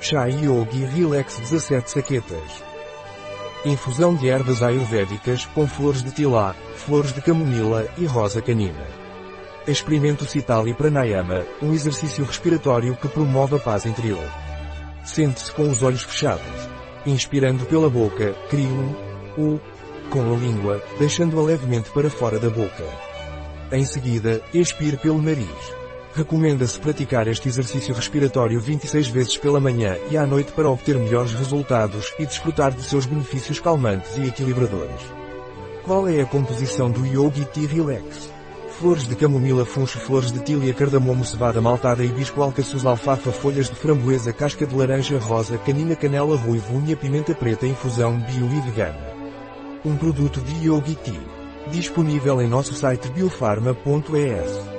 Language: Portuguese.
Chai Yogi Relax 17 saquetas. Infusão de ervas ayurvédicas com flores de tilá, flores de camomila e rosa canina. Experimento Citali Pranayama, um exercício respiratório que promove a paz interior. Sente-se com os olhos fechados. Inspirando pela boca, crie um U com a língua, deixando-a levemente para fora da boca. Em seguida, expire pelo nariz. Recomenda-se praticar este exercício respiratório 26 vezes pela manhã e à noite para obter melhores resultados e desfrutar de seus benefícios calmantes e equilibradores. Qual é a composição do Yogi Tea Relax? Flores de camomila funcho flores de tília cardamomo cevada maltada hibisco alcaçuz alfafa folhas de framboesa casca de laranja rosa canina canela ruivo unha pimenta preta infusão bio e vegana. Um produto de Yogi Tea. Disponível em nosso site biofarma.es.